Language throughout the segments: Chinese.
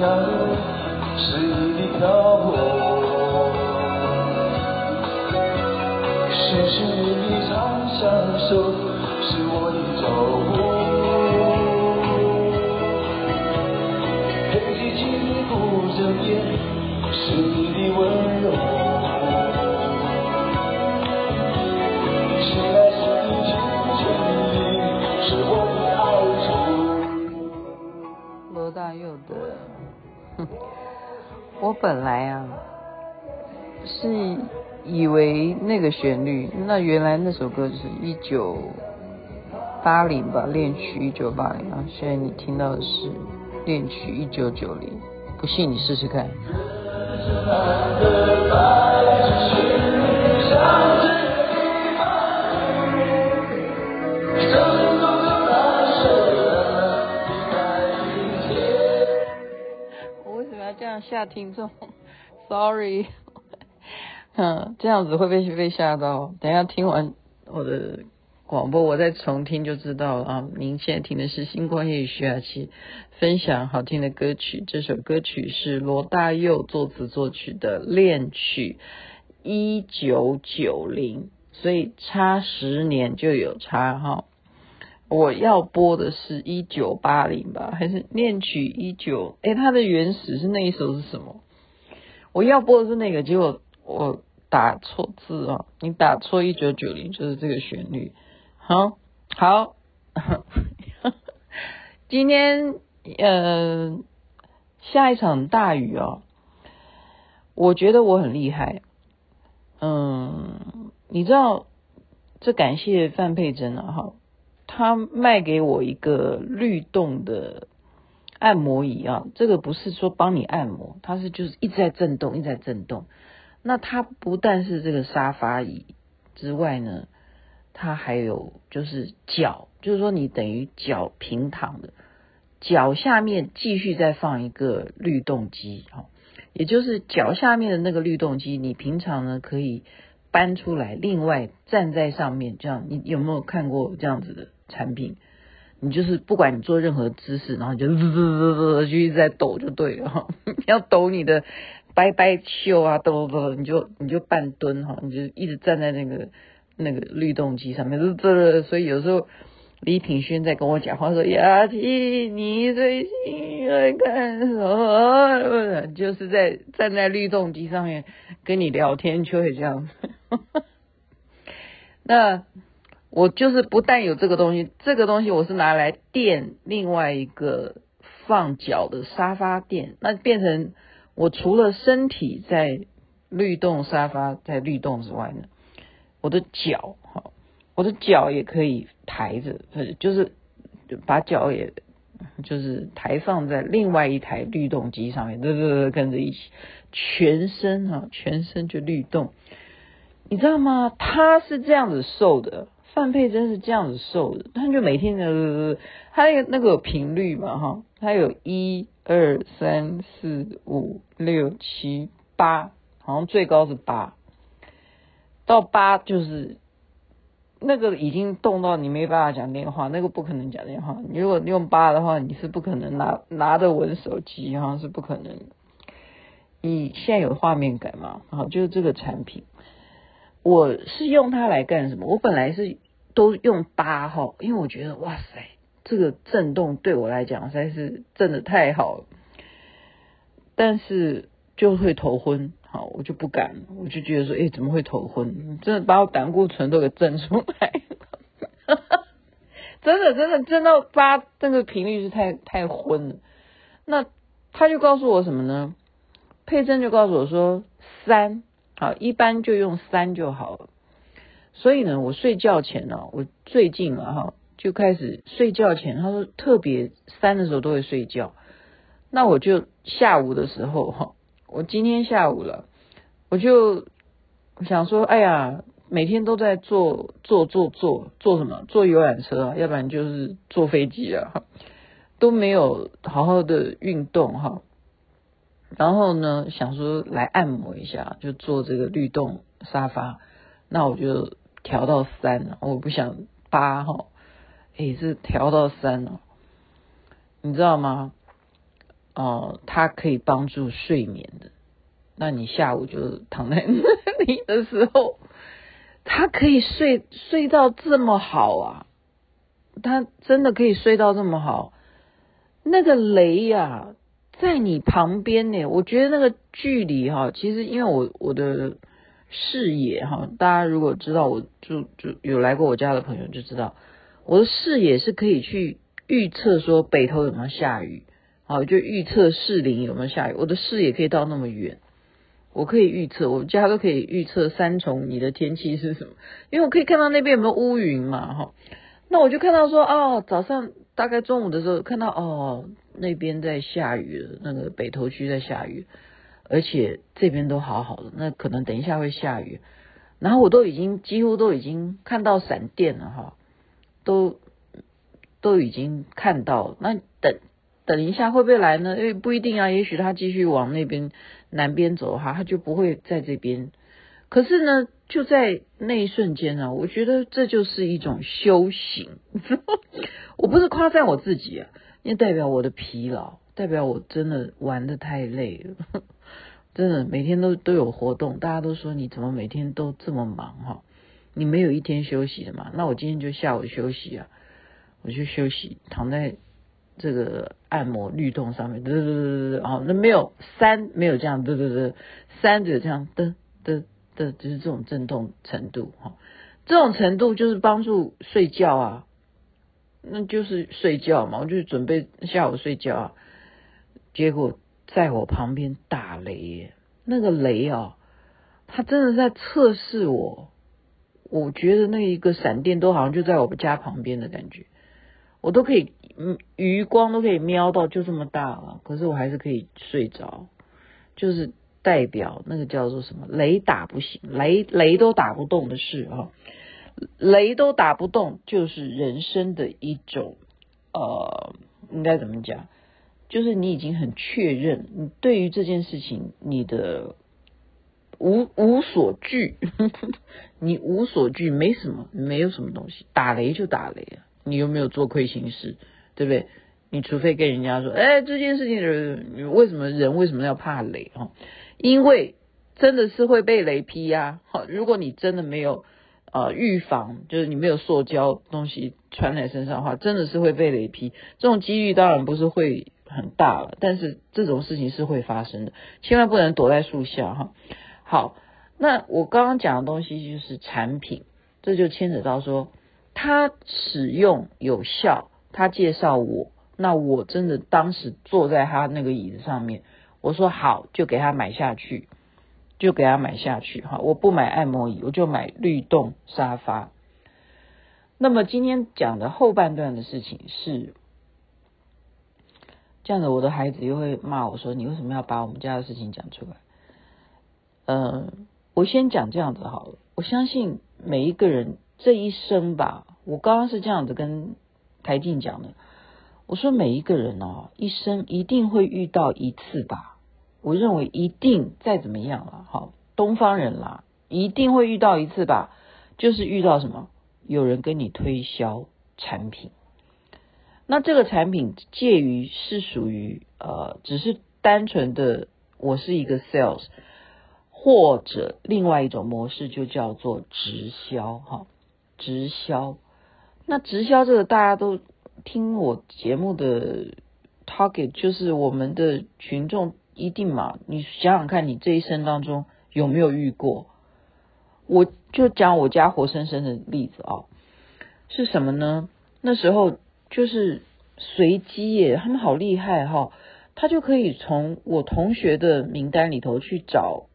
是你长相守，是》。我我本来啊是以为那个旋律，那原来那首歌是一九八零吧，恋曲一九八零啊。现在你听到的是恋曲一九九零，不信你试试看。吓听众，sorry，嗯，这样子会被被吓到。等一下听完我的广播，我再重听就知道了啊。您现在听的是星光夜雨徐雅琪分享好听的歌曲，这首歌曲是罗大佑作词作曲的《恋曲》，一九九零，所以差十年就有差哈。我要播的是一九八零吧，还是恋曲一九？诶，它的原始是那一首是什么？我要播的是那个，结果我打错字哦！你打错一九九零就是这个旋律。好，好，今天呃下一场大雨哦，我觉得我很厉害。嗯，你知道这感谢范佩珍啊，哈。他卖给我一个律动的按摩椅啊，这个不是说帮你按摩，它是就是一直在震动，一直在震动。那它不但是这个沙发椅之外呢，它还有就是脚，就是说你等于脚平躺的，脚下面继续再放一个律动机，哈，也就是脚下面的那个律动机，你平常呢可以搬出来，另外站在上面，这样你有没有看过这样子的？产品，你就是不管你做任何姿势，然后你就滋滋滋滋就一直在抖就对了。要抖你的掰掰袖啊，抖抖，你就你就半蹲哈，你就一直站在那个那个律动机上面，滋滋。所以有时候李品轩在跟我讲话说：“雅琪，你最近在干什么？”就是在站在律动机上面跟你聊天，就会这样。那。我就是不但有这个东西，这个东西我是拿来垫另外一个放脚的沙发垫，那变成我除了身体在律动，沙发在律动之外呢，我的脚哈，我的脚也可以抬着，就是把脚也就是抬放在另外一台律动机上面，对对对，跟着一起，全身哈，全身就律动，你知道吗？他是这样子瘦的。范佩珍是这样子瘦的，他就每天的，他那个那个频率嘛哈，他有一二三四五六七八，好像最高是八，到八就是那个已经动到你没办法讲电话，那个不可能讲电话。你如果用八的话，你是不可能拿拿得稳手机，好像是不可能。你现在有画面感吗？好，就是这个产品。我是用它来干什么？我本来是都用八号，因为我觉得哇塞，这个震动对我来讲实在是震得太好了，但是就会头昏，好，我就不敢，我就觉得说，哎，怎么会头昏？真的把我胆固醇都给震出来了，真的真的震到八，那个频率是太太昏了。那他就告诉我什么呢？佩珍就告诉我说三。好，一般就用三就好了。所以呢，我睡觉前呢，我最近啊哈就开始睡觉前，他说特别三的时候都会睡觉。那我就下午的时候哈，我今天下午了，我就想说，哎呀，每天都在坐坐坐坐坐什么？坐游览车啊，要不然就是坐飞机啊，都没有好好的运动哈。然后呢，想说来按摩一下，就坐这个律动沙发。那我就调到三，我不想八哈，也，是调到三了，你知道吗？哦、它可以帮助睡眠的。那你下午就躺在那里的时候，它可以睡睡到这么好啊？它真的可以睡到这么好？那个雷呀、在你旁边呢，我觉得那个距离哈，其实因为我我的视野哈，大家如果知道我就就有来过我家的朋友就知道，我的视野是可以去预测说北投有没有下雨，好，就预测士林有没有下雨，我的视野可以到那么远，我可以预测，我家都可以预测三重你的天气是什么，因为我可以看到那边有没有乌云嘛哈，那我就看到说哦，早上大概中午的时候看到哦。那边在下雨，那个北投区在下雨，而且这边都好好的，那可能等一下会下雨，然后我都已经几乎都已经看到闪电了哈，都都已经看到，那等等一下会不会来呢？因为不一定啊，也许他继续往那边南边走哈，他就不会在这边。可是呢，就在那一瞬间啊，我觉得这就是一种修行，我不是夸赞我自己。因为代表我的疲劳，代表我真的玩的太累了，真的每天都都有活动，大家都说你怎么每天都这么忙哈？你没有一天休息的嘛？那我今天就下午休息啊，我就休息，躺在这个按摩律动上面，嘚嘚嘚嘚哦，那没有三没有这样，嘚嘚嘚，三只有这样，嘚嘚嘚，就是这种震动程度哈，这种程度就是帮助睡觉啊。那就是睡觉嘛，我就准备下午睡觉，结果在我旁边打雷耶，那个雷啊，他真的在测试我，我觉得那一个闪电都好像就在我们家旁边的感觉，我都可以，嗯，余光都可以瞄到，就这么大了，可是我还是可以睡着，就是代表那个叫做什么，雷打不醒，雷雷都打不动的事啊。雷都打不动，就是人生的一种，呃，应该怎么讲？就是你已经很确认，你对于这件事情，你的无无所惧，你无所惧，没什么，没有什么东西，打雷就打雷啊！你有没有做亏心事？对不对？你除非跟人家说，哎，这件事情你为什么人为什么要怕雷啊？因为真的是会被雷劈呀！好，如果你真的没有。呃，预防就是你没有塑胶东西穿在身上的话，真的是会被雷劈。这种几率当然不是会很大了，但是这种事情是会发生的，千万不能躲在树下哈。好，那我刚刚讲的东西就是产品，这就牵扯到说他使用有效，他介绍我，那我真的当时坐在他那个椅子上面，我说好，就给他买下去。就给他买下去哈，我不买按摩椅，我就买律动沙发。那么今天讲的后半段的事情是这样子，我的孩子又会骂我说：“你为什么要把我们家的事情讲出来？”嗯，我先讲这样子好了。我相信每一个人这一生吧，我刚刚是这样子跟台静讲的。我说每一个人哦，一生一定会遇到一次吧。我认为一定再怎么样了，好，东方人啦，一定会遇到一次吧，就是遇到什么，有人跟你推销产品，那这个产品介于是属于呃，只是单纯的我是一个 sales，或者另外一种模式就叫做直销，哈，直销，那直销这个大家都听我节目的 target，就是我们的群众。一定嘛？你想想看，你这一生当中有没有遇过？我就讲我家活生生的例子啊，是什么呢？那时候就是随机耶，他们好厉害哈，他就可以从我同学的名单里头去找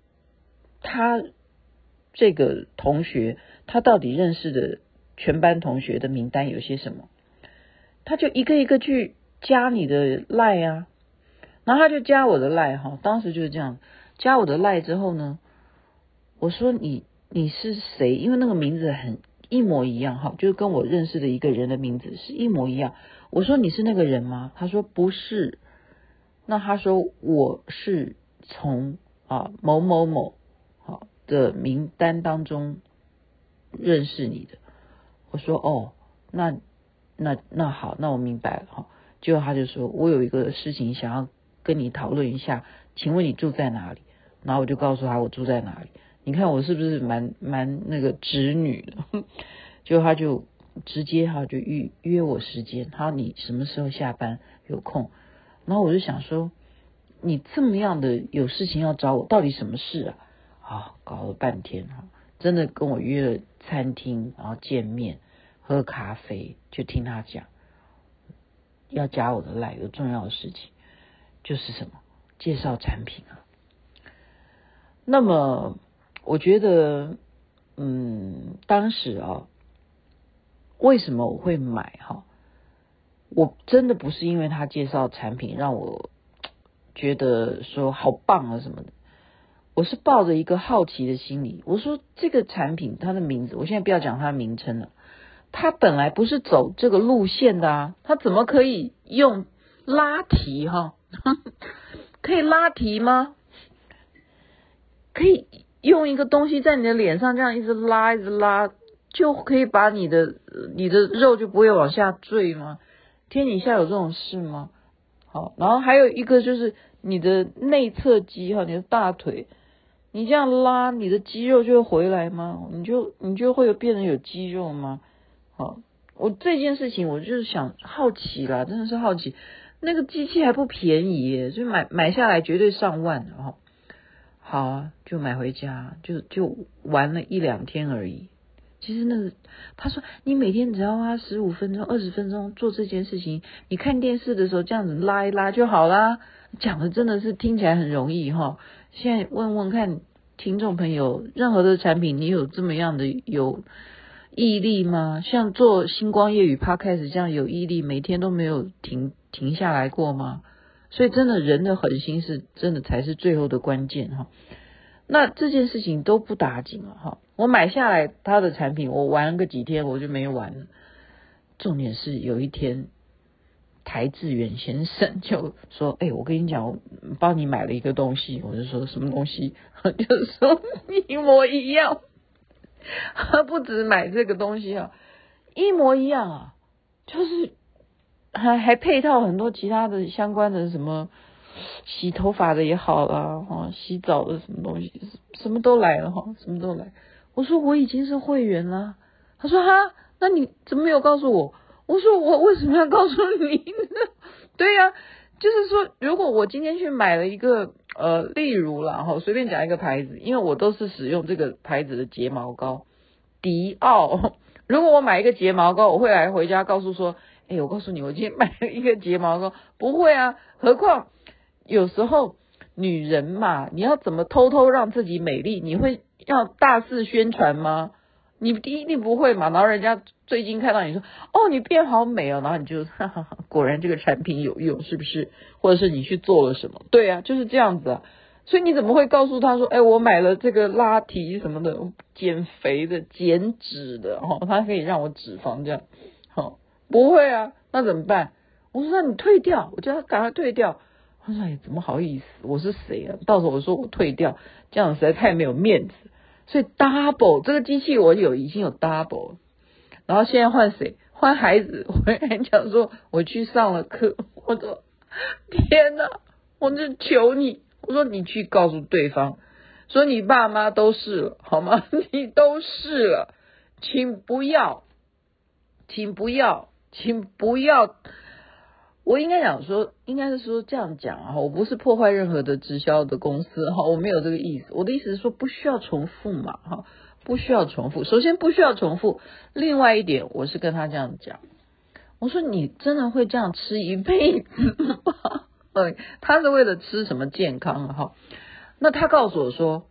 他这个同学他到底认识的全班同学的名单有些什么？他就一个一个去加你的赖啊，然后他就加我的赖哈，当时就是这样，加我的赖之后呢，我说你你是谁？因为那个名字很一模一样哈，就是跟我认识的一个人的名字是一模一样。我说你是那个人吗？他说不是。那他说我是从啊某某某好的名单当中认识你的。我说哦，那。那那好，那我明白了哈。结果他就说，我有一个事情想要跟你讨论一下，请问你住在哪里？然后我就告诉他我住在哪里。你看我是不是蛮蛮那个直女的？结果他就直接哈就预约我时间，他说你什么时候下班有空？然后我就想说，你这么样的有事情要找我，到底什么事啊？啊，搞了半天哈，真的跟我约了餐厅，然后见面。喝咖啡，就听他讲，要加我的赖，有重要的事情，就是什么介绍产品啊。那么我觉得，嗯，当时啊，为什么我会买哈？我真的不是因为他介绍产品让我觉得说好棒啊什么的，我是抱着一个好奇的心理。我说这个产品它的名字，我现在不要讲它的名称了。它本来不是走这个路线的啊，它怎么可以用拉提哈？可以拉提吗？可以用一个东西在你的脸上这样一直拉一直拉，就可以把你的你的肉就不会往下坠吗？天底下有这种事吗？好，然后还有一个就是你的内侧肌哈，你的大腿，你这样拉，你的肌肉就会回来吗？你就你就会有变得有肌肉吗？好，我这件事情我就是想好奇啦，真的是好奇。那个机器还不便宜耶，所以买买下来绝对上万哦。好，就买回家，就就玩了一两天而已。其实那他说你每天只要花十五分钟、二十分钟做这件事情，你看电视的时候这样子拉一拉就好啦。讲的真的是听起来很容易哈。现在问问看听众朋友，任何的产品你有这么样的有？毅力吗？像做星光夜雨 Podcast 这样有毅力，每天都没有停停下来过吗？所以真的人的狠心是真的才是最后的关键哈。那这件事情都不打紧了哈。我买下来他的产品，我玩个几天我就没玩了。重点是有一天，台志远先生就说：“哎，我跟你讲，我帮你买了一个东西。”我就说什么东西？就说一模一样。他不止买这个东西啊，一模一样啊，就是还还配套很多其他的相关的什么洗头发的也好啦，哈，洗澡的什么东西，什么都来了哈，什么都来。我说我已经是会员了，他说哈，那你怎么没有告诉我？我说我为什么要告诉你呢？对呀、就是说如果我今天去买了一个。呃，例如啦，哈，随便讲一个牌子，因为我都是使用这个牌子的睫毛膏，迪奥。如果我买一个睫毛膏，我会来回家告诉说，哎，我告诉你，我今天买了一个睫毛膏，不会啊。何况有时候女人嘛，你要怎么偷偷让自己美丽？你会要大肆宣传吗？你一定不会嘛。然后人家最近看到你说，哦，你变好美哦，然后你就哈 哈哈，果然这个产品有用，是不是？或者是你去做了什么？对啊，就是这样子啊。所以你怎么会告诉他说，哎，我买了这个拉提什么的，减肥的、减脂的，哦，它可以让我脂肪这样，不会啊，那怎么办？我说，那你退掉，我叫他赶快退掉。他说，哎，怎么好意思？我是谁啊？到时候我说我退掉，这样实在太没有面子。所以 double 这个机器我有已经有 double，然后现在换谁？换孩子。我还讲说我去上了课，我说天哪，我就求你，我说你去告诉对方，说你爸妈都试了好吗？你都试了，请不要，请不要，请不要。我应该讲说，应该是说这样讲啊，我不是破坏任何的直销的公司哈，我没有这个意思。我的意思是说，不需要重复嘛哈，不需要重复。首先不需要重复，另外一点，我是跟他这样讲，我说你真的会这样吃一辈子吗？对，他是为了吃什么健康哈？那他告诉我说，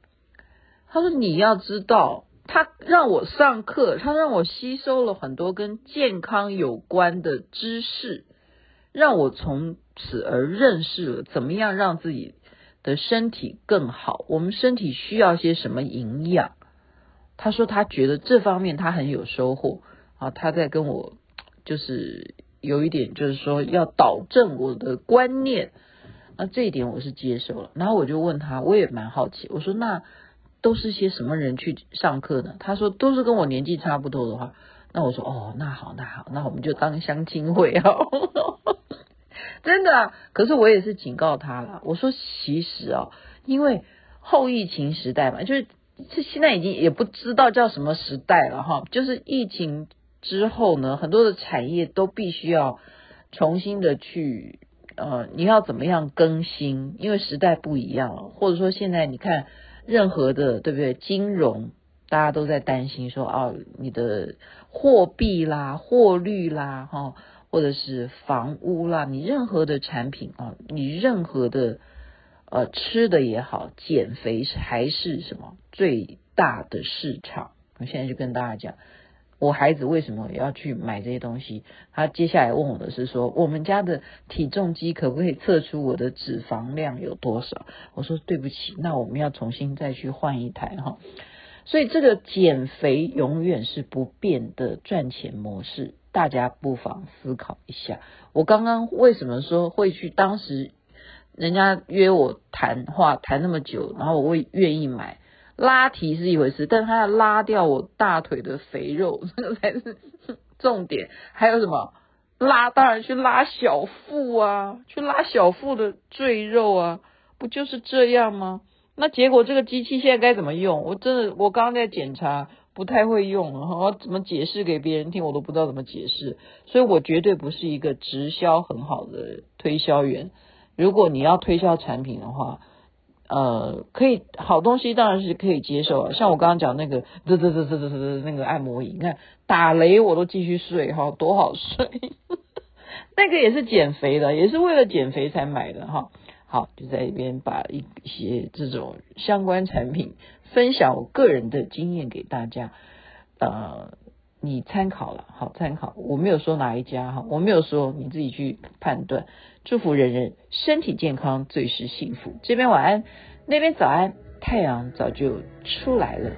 他说你要知道，他让我上课，他让我吸收了很多跟健康有关的知识，让我从此而认识了怎么样让自己的身体更好。我们身体需要些什么营养？他说他觉得这方面他很有收获啊，他在跟我就是有一点就是说要导正我的观念，那这一点我是接受了。然后我就问他，我也蛮好奇，我说那。都是些什么人去上课呢？他说都是跟我年纪差不多的话，那我说哦，那好，那好，那我们就当相亲会啊。真的啊，可是我也是警告他了，我说其实啊，因为后疫情时代嘛，就是这现在已经也不知道叫什么时代了哈，就是疫情之后呢，很多的产业都必须要重新的去呃，你要怎么样更新？因为时代不一样了，或者说现在你看。任何的对不对？金融大家都在担心说哦，你的货币啦、货率啦，哈，或者是房屋啦，你任何的产品啊，你任何的呃吃的也好，减肥还是什么最大的市场？我现在就跟大家讲。我孩子为什么要去买这些东西？他接下来问我的是说，我们家的体重机可不可以测出我的脂肪量有多少？我说对不起，那我们要重新再去换一台哈。所以这个减肥永远是不变的赚钱模式，大家不妨思考一下。我刚刚为什么说会去？当时人家约我谈话谈那么久，然后我会愿意买。拉提是一回事，但是他要拉掉我大腿的肥肉，这 个才是重点。还有什么拉？当然去拉小腹啊，去拉小腹的赘肉啊，不就是这样吗？那结果这个机器现在该怎么用？我真的，我刚刚在检查，不太会用，我怎么解释给别人听，我都不知道怎么解释。所以我绝对不是一个直销很好的推销员。如果你要推销产品的话，呃，可以好东西当然是可以接受啊，像我刚刚讲那个，嘚嘚嘚嘚嘚嘚那个按摩椅，你看打雷我都继续睡哈，多好睡。那个也是减肥的，也是为了减肥才买的哈。好，就在一边把一些这种相关产品分享我个人的经验给大家，呃。你参考了，好参考。我没有说哪一家哈，我没有说你自己去判断。祝福人人身体健康，最是幸福。这边晚安，那边早安，太阳早就出来了。